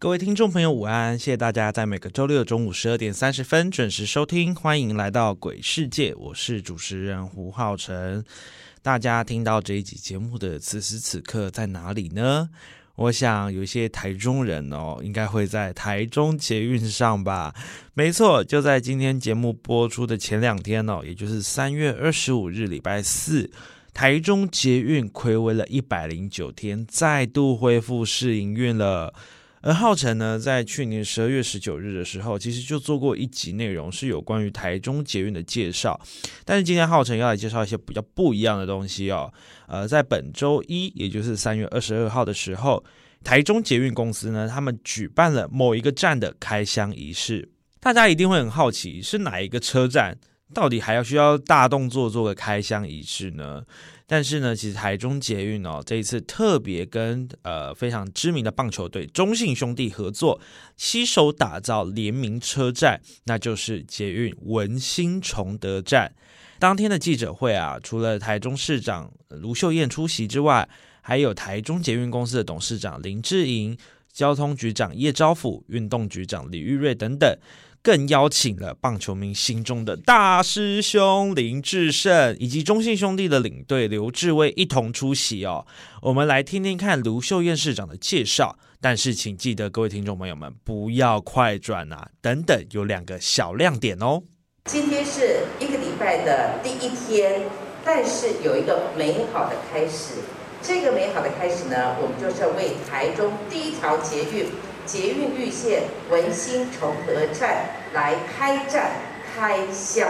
各位听众朋友，午安！谢谢大家在每个周六中午十二点三十分准时收听，欢迎来到鬼世界，我是主持人胡浩辰。大家听到这一集节目的此时此刻在哪里呢？我想有一些台中人哦，应该会在台中捷运上吧？没错，就在今天节目播出的前两天哦，也就是三月二十五日礼拜四，台中捷运暌违了一百零九天，再度恢复试营运了。而浩辰呢，在去年十二月十九日的时候，其实就做过一集内容，是有关于台中捷运的介绍。但是今天浩辰要来介绍一些比较不一样的东西哦。呃，在本周一，也就是三月二十二号的时候，台中捷运公司呢，他们举办了某一个站的开箱仪式。大家一定会很好奇，是哪一个车站，到底还要需要大动作做个开箱仪式呢？但是呢，其实台中捷运哦，这一次特别跟呃非常知名的棒球队中信兄弟合作，携手打造联名车站，那就是捷运文心崇德站。当天的记者会啊，除了台中市长卢秀燕出席之外，还有台中捷运公司的董事长林志颖、交通局长叶昭甫、运动局长李玉瑞等等。更邀请了棒球迷心中的大师兄林志胜，以及中信兄弟的领队刘志威一同出席哦。我们来听听看卢秀燕市长的介绍。但是请记得，各位听众朋友们不要快转啊！等等，有两个小亮点哦。今天是一个礼拜的第一天，但是有一个美好的开始。这个美好的开始呢，我们就是为台中第一条捷运。捷运绿线文心崇德站来开站开箱，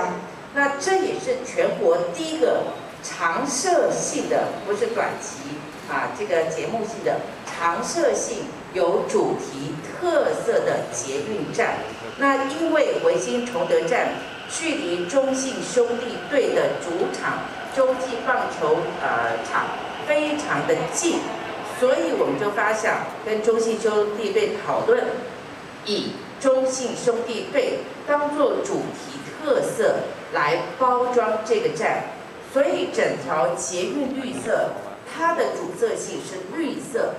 那这也是全国第一个常设性的，不是短期啊，这个节目性的常设性有主题特色的捷运站。那因为文心崇德站距离中信兄弟队的主场洲际棒球呃场非常的近。所以我们就发想跟中信兄弟队讨论，以中信兄弟队当做主题特色来包装这个站。所以整条捷运绿色，它的主色系是绿色，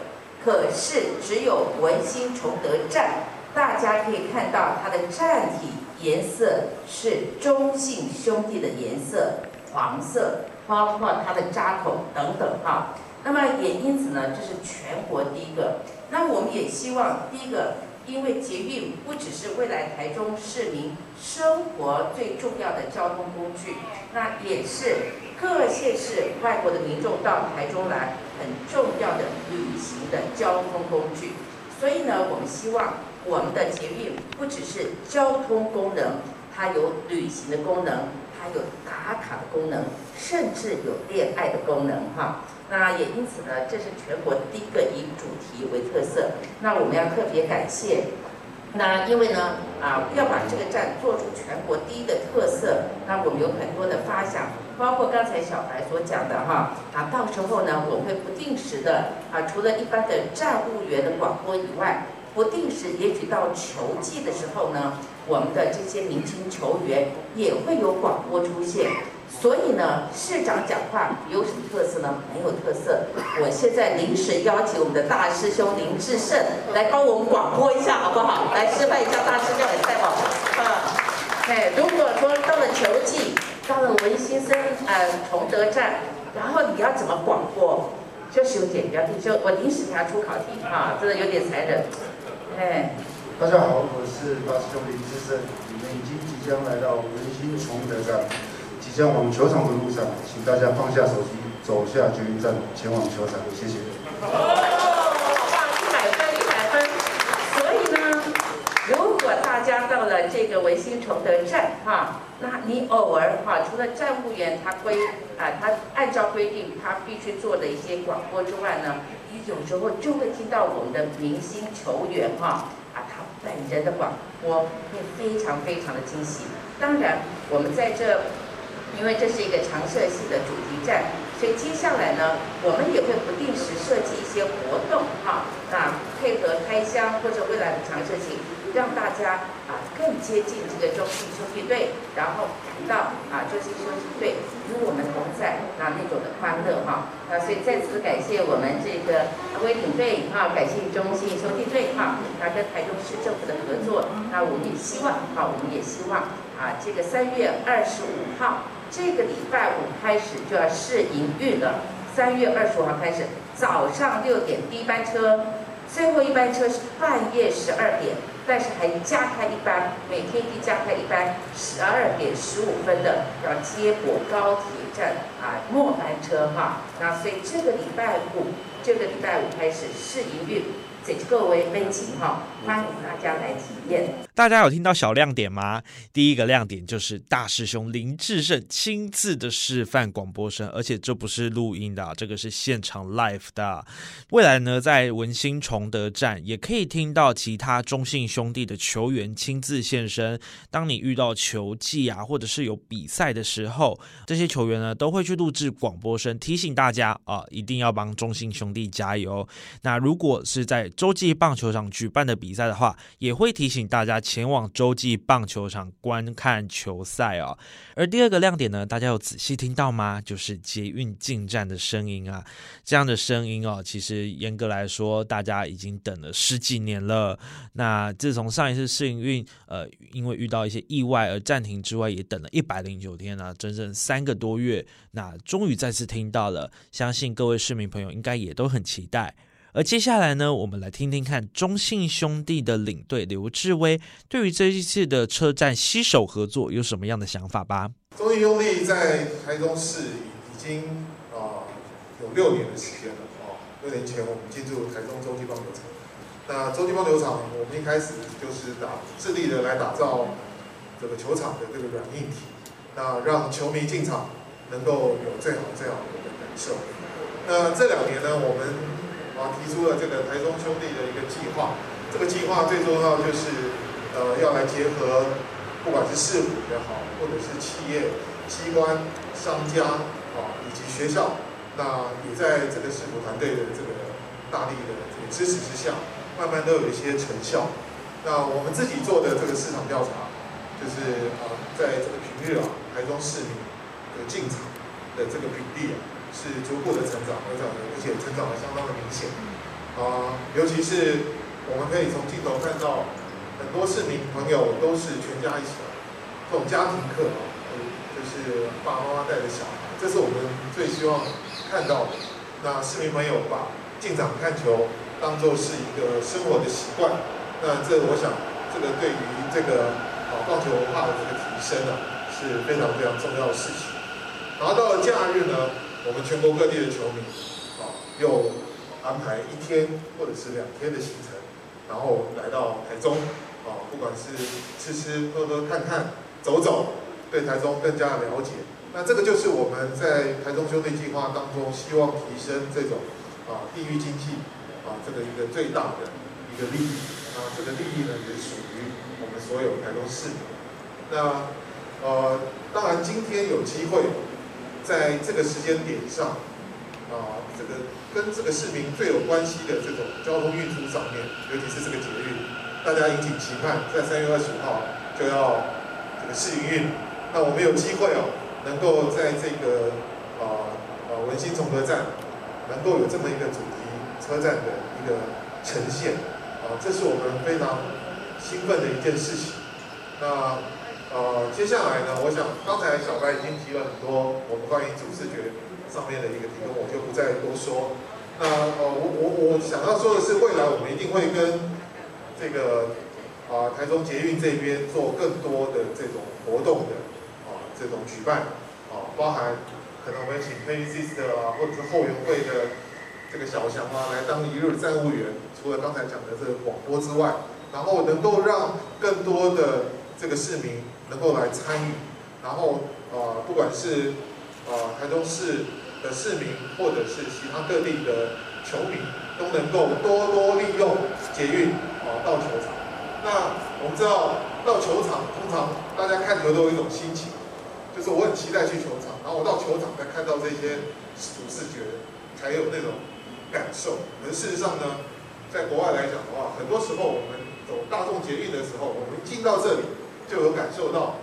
可是只有文心崇德站，大家可以看到它的站体颜色是中信兄弟的颜色，黄色，包括它的扎口等等哈。那么也因此呢，这是全国第一个。那我们也希望第一个，因为捷运不只是未来台中市民生活最重要的交通工具，那也是各县市外国的民众到台中来很重要的旅行的交通工具。所以呢，我们希望我们的捷运不只是交通功能，它有旅行的功能，它有打卡的功能，甚至有恋爱的功能，哈。那也因此呢，这是全国第一个以主题为特色。那我们要特别感谢。那因为呢，啊，要把这个站做出全国第一的特色，那我们有很多的发想，包括刚才小白所讲的哈，啊，到时候呢，我会不定时的啊，除了一般的站务员的广播以外，不定时也许到球季的时候呢，我们的这些明星球员也会有广播出现。所以呢，市长讲话有什么特色呢？没有特色。我现在临时邀请我们的大师兄林志胜来帮我们广播一下，好不好？来示范一下，大师兄也在吗？啊，哎，如果说到了球季，到了文心生呃崇德站，然后你要怎么广播？就兄弟，不要听，就我临时给他出考题啊，真的有点残忍。哎，大家好，我是大师兄林志胜，你们已经即将来到文心崇德站。即将往球场的路上，请大家放下手机，走下捷运站，前往球场。谢谢。哦，哇，一百分，一百分。所以呢，如果大家到了这个维新崇德站，哈，那你偶尔哈，除了站务员他规啊，他按照规定他必须做的一些广播之外呢，你有时候就会听到我们的明星球员哈，啊，他。本人的广播会非常非常的惊喜。当然，我们在这，因为这是一个常设性的主题站，所以接下来呢，我们也会不定时设计一些活动，哈，那配合开箱或者未来的常设性。让大家啊更接近这个中信兄弟队，然后感到啊中信兄弟队与我们同在那那种的欢乐哈啊，所以再次感谢我们这个威鼎队哈，感谢中信兄弟队哈，那跟台中市政府的合作，那我们也希望啊，我们也希望啊，这个三月二十五号这个礼拜五开始就要试营运了，三月二十五号开始早上六点第一班车，最后一班车是半夜十二点。但是还加开一班，每天一加开一班，十二点十五分的要接驳高铁站啊末班车哈，那所以这个礼拜五，这个礼拜五开始试营运。这各位温情哈，欢迎大家来体验。大家有听到小亮点吗？第一个亮点就是大师兄林志胜亲自的示范广播声，而且这不是录音的，这个是现场 live 的。未来呢，在文心崇德站也可以听到其他中信兄弟的球员亲自现身。当你遇到球技啊，或者是有比赛的时候，这些球员呢都会去录制广播声，提醒大家啊，一定要帮中信兄弟加油。那如果是在洲际棒球场举办的比赛的话，也会提醒大家前往洲际棒球场观看球赛哦。而第二个亮点呢，大家有仔细听到吗？就是捷运进站的声音啊，这样的声音哦，其实严格来说，大家已经等了十几年了。那自从上一次试营运，呃，因为遇到一些意外而暂停之外，也等了一百零九天啊，整整三个多月。那终于再次听到了，相信各位市民朋友应该也都很期待。而接下来呢，我们来听听看中信兄弟的领队刘志威对于这一次的车站携手合作有什么样的想法吧。中信兄弟在台中市已经啊有六年的时间了啊，六年前我们进入台中洲际棒球场。那洲际棒球场，我们一开始就是打致力的来打造这个球场的这个软硬体，那让球迷进场能够有最好最好的感受。那这两年呢，我们啊，提出了这个台中兄弟的一个计划。这个计划最重要就是，呃，要来结合，不管是市府也好，或者是企业、机关、商家啊，以及学校，那也在这个市府团队的这个大力的这个支持之下，慢慢都有一些成效。那我们自己做的这个市场调查，就是啊，在这个平日啊，台中市民的进场的这个比例啊。是逐步的成长，而且成长的相当的明显。啊，尤其是我们可以从镜头看到，很多市民朋友都是全家一起来，这种家庭课啊，就是爸爸妈妈带着小孩，这是我们最希望看到的。那市民朋友把进场看球当做是一个生活的习惯，那这我想，这个对于这个啊棒球文化的这个提升啊，是非常非常重要的事情。然后到了假日呢？我们全国各地的球迷，啊，又安排一天或者是两天的行程，然后来到台中，啊，不管是吃吃喝喝、看看走走，对台中更加了解。那这个就是我们在台中兄弟计划当中希望提升这种啊地域经济啊这个一个最大的一个利益。啊，这个利益呢也属于我们所有台中市民。那呃，当然今天有机会。在这个时间点上，啊，这个跟这个市民最有关系的这种交通运输上面，尤其是这个捷运，大家引颈期盼，在三月二十五号就要这个试营运。那我们有机会哦，能够在这个啊啊文心综合站，能够有这么一个主题车站的一个呈现，啊，这是我们非常兴奋的一件事情。那。呃，接下来呢，我想刚才小白已经提了很多我们关于主视觉上面的一个提供，我就不再多说。那呃，我我我想要说的是，未来我们一定会跟这个啊台中捷运这边做更多的这种活动的啊这种举办啊，包含可能我们请 p a y s i s t e r 啊，或者是后援会的这个小强啊来当一日站务员，除了刚才讲的这个广播之外，然后能够让更多的这个市民。能够来参与，然后呃，不管是呃台中市的市民，或者是其他各地的球迷，都能够多多利用捷运啊到球场。那我们知道到球场，通常大家看球都有一种心情，就是我很期待去球场，然后我到球场再看到这些主视觉，才有那种感受。可是事实上呢，在国外来讲的话，很多时候我们走大众捷运的时候，我们进到这里 就有感受到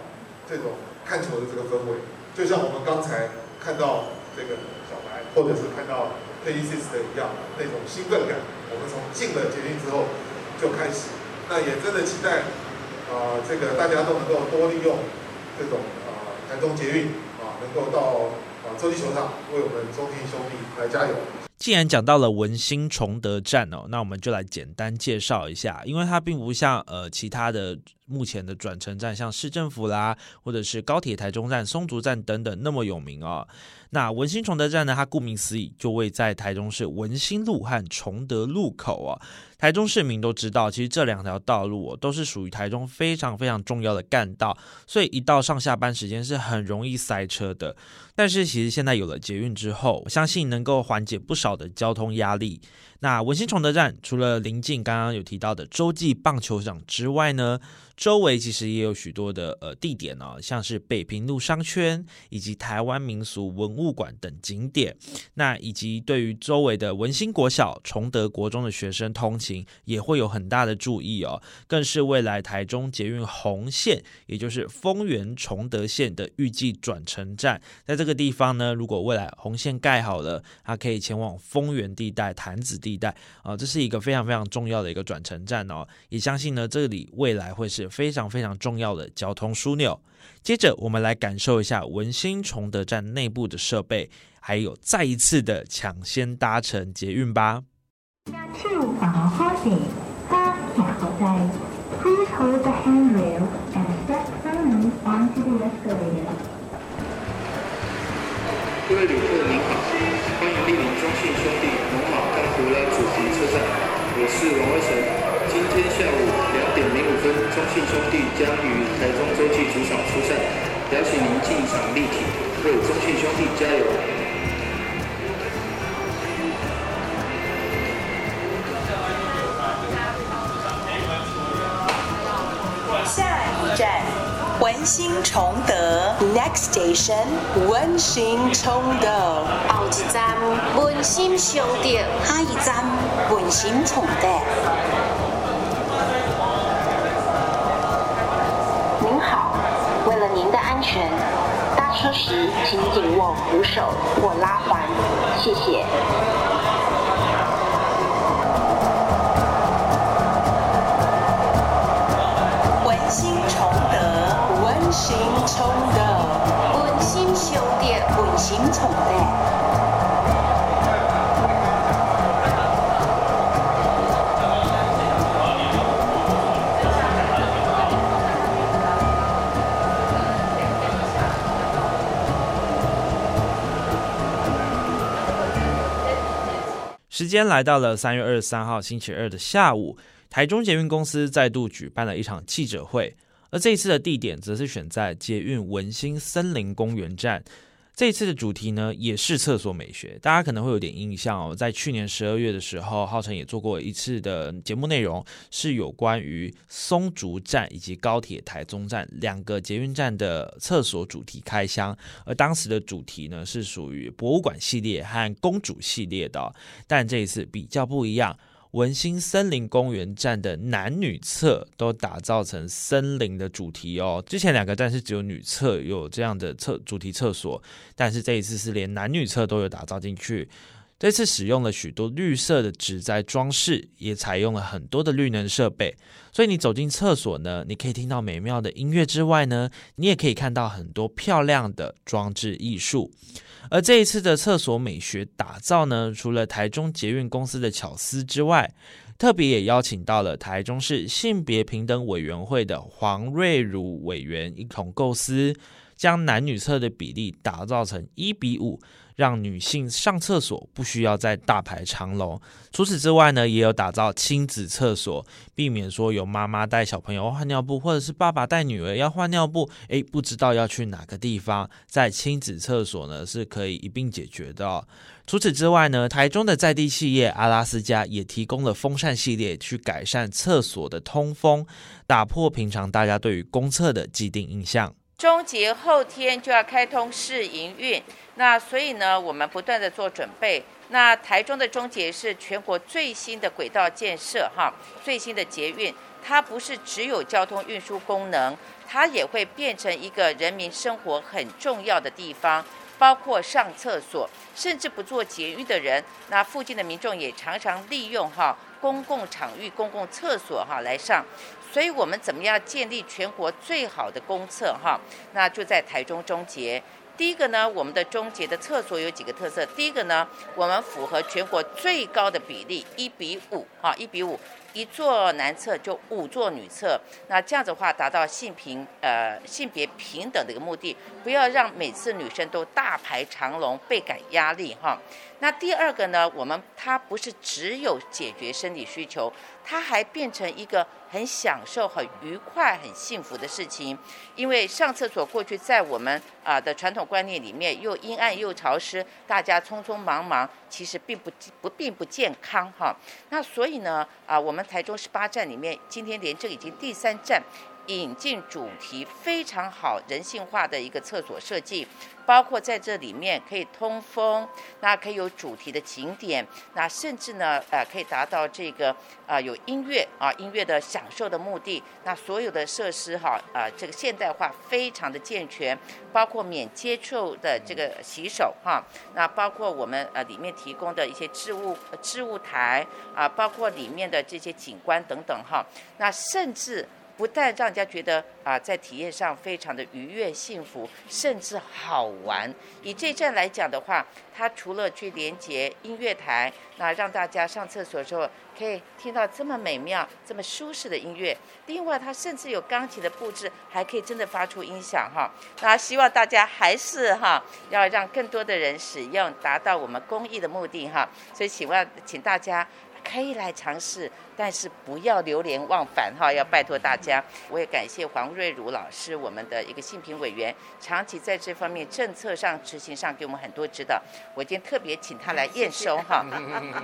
这种看球的这个氛围，就像我们刚才看到这个小白，或者是看到 k e s i s 的一样，那种兴奋感，我们从进了捷运之后就开始。那也真的期待，啊，这个大家都能够多利用这种啊台中捷运啊，能够到啊洲际球场为我们中信兄弟来加油。既然讲到了文心崇德站哦，那我们就来简单介绍一下，因为它并不像呃其他的目前的转乘站，像市政府啦，或者是高铁台中站、松竹站等等那么有名哦。那文心崇德站呢，它顾名思义就位在台中市文心路和崇德路口啊。台中市民都知道，其实这两条道路都是属于台中非常非常重要的干道，所以一到上下班时间是很容易塞车的。但是其实现在有了捷运之后，我相信能够缓解不少的交通压力。那文心崇德站除了临近刚刚有提到的洲际棒球场之外呢？周围其实也有许多的呃地点哦，像是北平路商圈以及台湾民俗文物馆等景点。那以及对于周围的文心国小、崇德国中的学生通勤也会有很大的注意哦。更是未来台中捷运红线，也就是丰原崇德线的预计转乘站。在这个地方呢，如果未来红线盖好了，它可以前往丰原地带、潭子地地带啊，这是一个非常非常重要的一个转乘站哦。也相信呢，这里未来会是。非常非常重要的交通枢纽。接着，我们来感受一下文心崇德站内部的设备，还有再一次的抢先搭乘捷运吧。我是王威成。今天下午两点零五分，中信兄弟将于台中洲际主场出赛，邀请您进场力挺，为中信兄弟加油。文心崇德。Next station，文心崇德。后一站，文心兄弟。下一站，文心崇德。安全，搭车时请紧握扶手或拉环，谢谢。德，温馨崇德，温馨兄弟，温馨崇德。时间来到了三月二十三号星期二的下午，台中捷运公司再度举办了一场记者会，而这一次的地点则是选在捷运文心森林公园站。这一次的主题呢，也是厕所美学，大家可能会有点印象哦。在去年十二月的时候，浩辰也做过一次的节目内容，是有关于松竹站以及高铁台中站两个捷运站的厕所主题开箱。而当时的主题呢，是属于博物馆系列和公主系列的，但这一次比较不一样。文心森林公园站的男女厕都打造成森林的主题哦。之前两个站是只有女厕有这样的厕主题厕所，但是这一次是连男女厕都有打造进去。这次使用了许多绿色的植栽装饰，也采用了很多的绿能设备，所以你走进厕所呢，你可以听到美妙的音乐之外呢，你也可以看到很多漂亮的装置艺术。而这一次的厕所美学打造呢，除了台中捷运公司的巧思之外，特别也邀请到了台中市性别平等委员会的黄瑞如委员一同构思。将男女厕的比例打造成一比五。让女性上厕所不需要再大排长龙。除此之外呢，也有打造亲子厕所，避免说有妈妈带小朋友换尿布，或者是爸爸带女儿要换尿布，诶，不知道要去哪个地方，在亲子厕所呢是可以一并解决的。除此之外呢，台中的在地企业阿拉斯加也提供了风扇系列，去改善厕所的通风，打破平常大家对于公厕的既定印象。终结后天就要开通试营运。那所以呢，我们不断的做准备。那台中的终结是全国最新的轨道建设，哈，最新的捷运，它不是只有交通运输功能，它也会变成一个人民生活很重要的地方，包括上厕所，甚至不做捷运的人，那附近的民众也常常利用哈公共场域、公共厕所哈来上。所以我们怎么样建立全国最好的公厕哈？那就在台中终结。第一个呢，我们的终结的厕所有几个特色。第一个呢，我们符合全国最高的比例，一比五，啊，一比五，一座男厕就五座女厕。那这样子的话，达到性平，呃，性别平等的一个目的，不要让每次女生都大排长龙，倍感压力，哈。那第二个呢，我们它不是只有解决生理需求，它还变成一个。很享受、很愉快、很幸福的事情，因为上厕所过去在我们啊的传统观念里面又阴暗又潮湿，大家匆匆忙忙，其实并不不并不健康哈。那所以呢啊，我们台中十八站里面，今天连这已经第三站。引进主题非常好、人性化的一个厕所设计，包括在这里面可以通风，那可以有主题的景点，那甚至呢，呃，可以达到这个啊有音乐啊音乐的享受的目的。那所有的设施哈啊这个现代化非常的健全，包括免接触的这个洗手哈，那包括我们呃里面提供的一些置物置物台啊，包括里面的这些景观等等哈，那甚至。不但让人家觉得啊，在体验上非常的愉悦、幸福，甚至好玩。以这站来讲的话，它除了去连接音乐台，那让大家上厕所的时候可以听到这么美妙、这么舒适的音乐。另外，它甚至有钢琴的布置，还可以真的发出音响哈。那希望大家还是哈，要让更多的人使用，达到我们公益的目的哈。所以，请问，请大家。可以来尝试，但是不要流连忘返哈！要拜托大家，我也感谢黄瑞如老师，我们的一个性评委员，长期在这方面政策上执行上给我们很多指导。我今天特别请他来验收哈。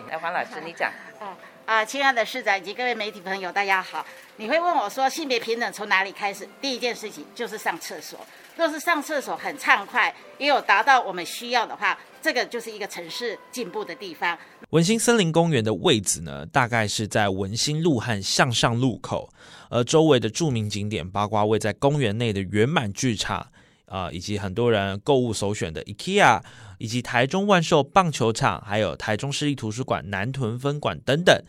来，黄老师，你讲。啊 啊，亲爱的市长以及各位媒体朋友，大家好。你会问我说，性别平等从哪里开始？第一件事情就是上厕所。若是上厕所很畅快，也有达到我们需要的话，这个就是一个城市进步的地方。文心森林公园的位置呢，大概是在文心路和向上路口，而周围的著名景点八卦位在公园内的圆满剧场，啊，以及很多人购物首选的 IKEA，以及台中万寿棒球场，还有台中市立图书馆南屯分馆等等。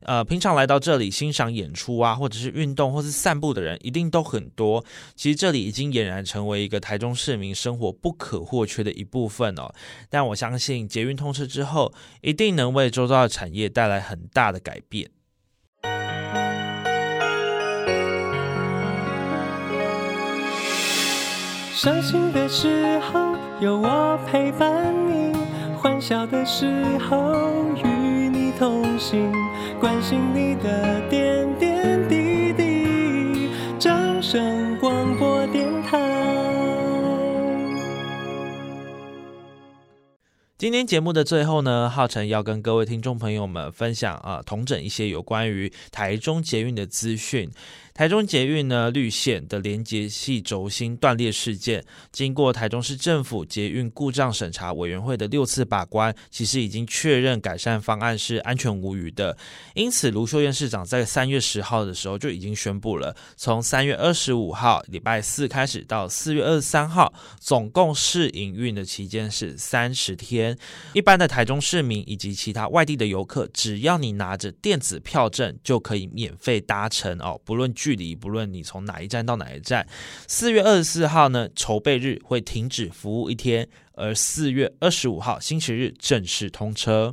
呃，平常来到这里欣赏演出啊，或者是运动，或是散步的人，一定都很多。其实这里已经俨然成为一个台中市民生活不可或缺的一部分哦。但我相信捷运通车之后，一定能为周遭的产业带来很大的改变。伤心的时候有我陪伴你，欢笑的时候与你同行。关心你的点点滴滴。掌声广播电台。今天节目的最后呢，浩辰要跟各位听众朋友们分享啊，同整一些有关于台中捷运的资讯。台中捷运呢绿线的连接系轴心断裂事件，经过台中市政府捷运故障审查委员会的六次把关，其实已经确认改善方案是安全无虞的。因此，卢秀燕市长在三月十号的时候就已经宣布了，从三月二十五号礼拜四开始到四月二十三号，总共试营运的期间是三十天。一般的台中市民以及其他外地的游客，只要你拿着电子票证，就可以免费搭乘哦，不论。距离不论你从哪一站到哪一站，四月二十四号呢，筹备日会停止服务一天，而四月二十五号星期日正式通车。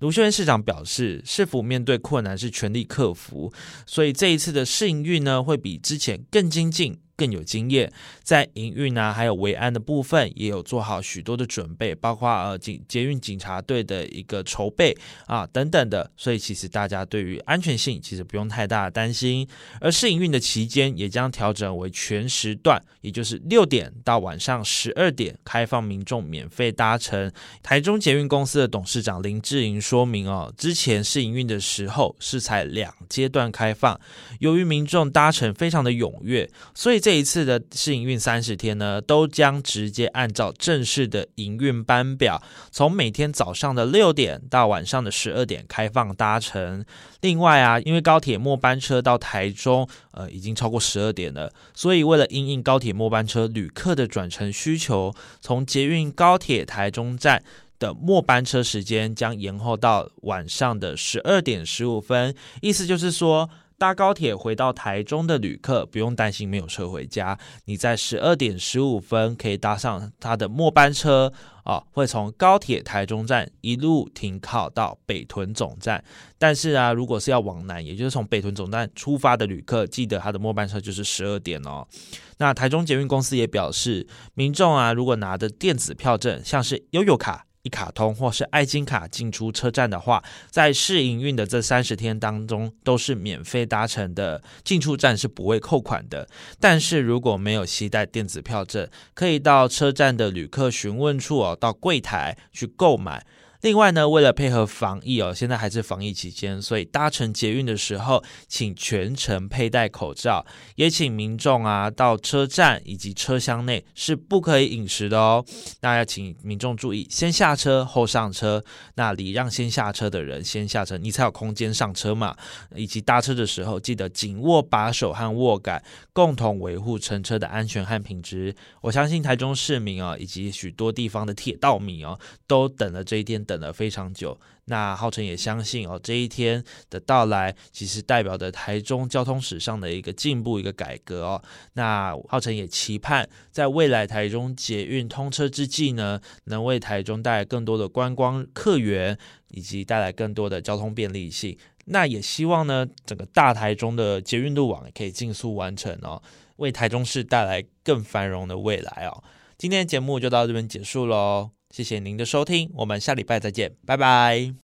卢秀燕市长表示，市府面对困难是全力克服，所以这一次的试营运呢，会比之前更精进。更有经验，在营运啊还有维安的部分也有做好许多的准备，包括呃警捷运警察队的一个筹备啊等等的，所以其实大家对于安全性其实不用太大的担心。而试营运的期间也将调整为全时段，也就是六点到晚上十二点开放民众免费搭乘。台中捷运公司的董事长林志颖说明哦，之前试营运的时候是才两阶段开放，由于民众搭乘非常的踊跃，所以这这一次的试营运三十天呢，都将直接按照正式的营运班表，从每天早上的六点到晚上的十二点开放搭乘。另外啊，因为高铁末班车到台中，呃，已经超过十二点了，所以为了因应高铁末班车旅客的转乘需求，从捷运高铁台中站的末班车时间将延后到晚上的十二点十五分。意思就是说。搭高铁回到台中的旅客不用担心没有车回家，你在十二点十五分可以搭上他的末班车啊，会从高铁台中站一路停靠到北屯总站。但是啊，如果是要往南，也就是从北屯总站出发的旅客，记得他的末班车就是十二点哦。那台中捷运公司也表示，民众啊，如果拿的电子票证，像是悠游卡。卡通或是爱金卡进出车站的话，在试营运的这三十天当中都是免费搭乘的，进出站是不会扣款的。但是如果没有携带电子票证，可以到车站的旅客询问处哦，到柜台去购买。另外呢，为了配合防疫哦，现在还是防疫期间，所以搭乘捷运的时候，请全程佩戴口罩，也请民众啊到车站以及车厢内是不可以饮食的哦。那要请民众注意，先下车后上车，那礼让先下车的人先下车，你才有空间上车嘛。以及搭车的时候，记得紧握把手和握杆，共同维护乘车的安全和品质。我相信台中市民啊，以及许多地方的铁道迷哦，都等了这一天。等了非常久，那浩辰也相信哦，这一天的到来，其实代表着台中交通史上的一个进步、一个改革哦。那浩辰也期盼，在未来台中捷运通车之际呢，能为台中带来更多的观光客源，以及带来更多的交通便利性。那也希望呢，整个大台中的捷运路网也可以尽速完成哦，为台中市带来更繁荣的未来哦。今天的节目就到这边结束喽。谢谢您的收听，我们下礼拜再见，拜拜。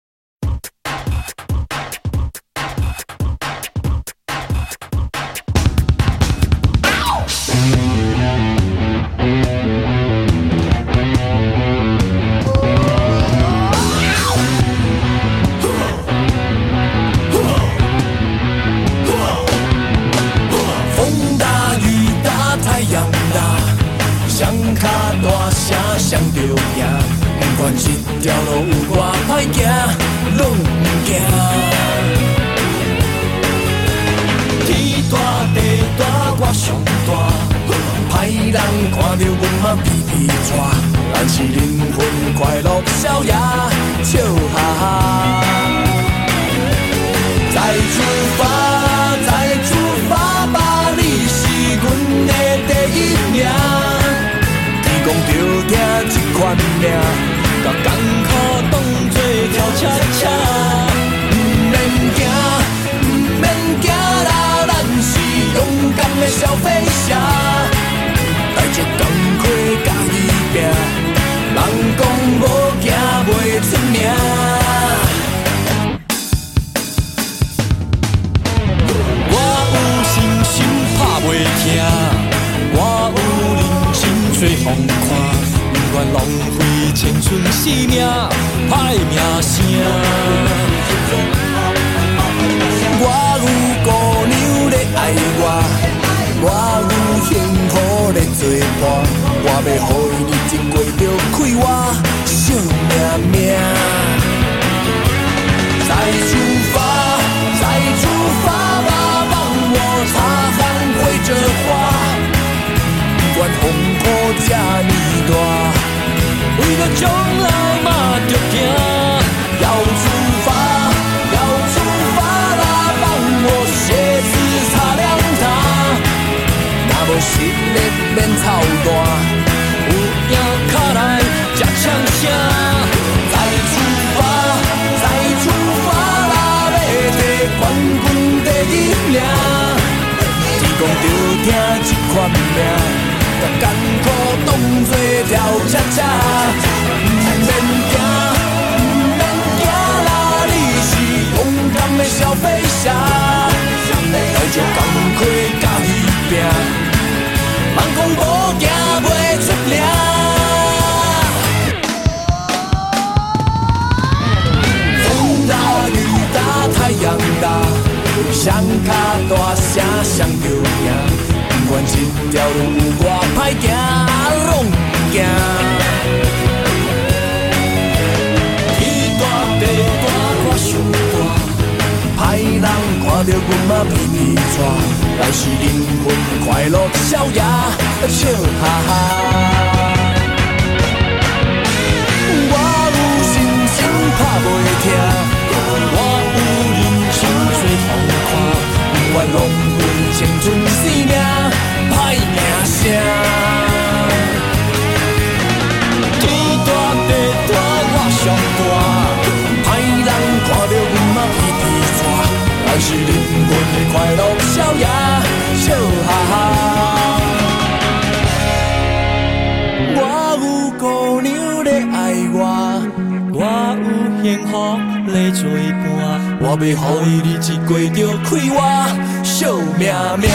看着阮嘛皮皮生做风看，不愿浪费青春性命，歹名声。我有姑娘咧爱我，我有幸福咧作伴，我要予伊日子过着快活，惜命命。再出发，再出发吧，让我擦汗挥着花。管风这呢大，为了将来嘛着行。要出发，要出发啦，帮我鞋子擦亮它。若无实力免操蛋，有影卡来吃枪声。再出发，再出发啦，要摕冠军第一名。天公着听这款命，把艰苦当作跳恰恰，不免惊，不免惊啦，你是勇敢的小飞侠，带着工课甲伊拼，莫讲无行袂出名。风大雨大太阳大，双脚大声谁就赢。管这条路有偌歹行，拢不惊。天大地大我想大，歹人看到阮嘛皮皮喘，但是灵魂快乐逍遥，笑哈哈。我有心情拍袂停，我有人生做风看，不愿浪费青春生命，歹名声。天大地大我上大，歹人看到阮嘛皮皮喘，但是灵魂快乐逍遥，笑哈哈。我有姑娘咧爱我，我有幸福咧做伴，我要予伊日子过着快活，惜命命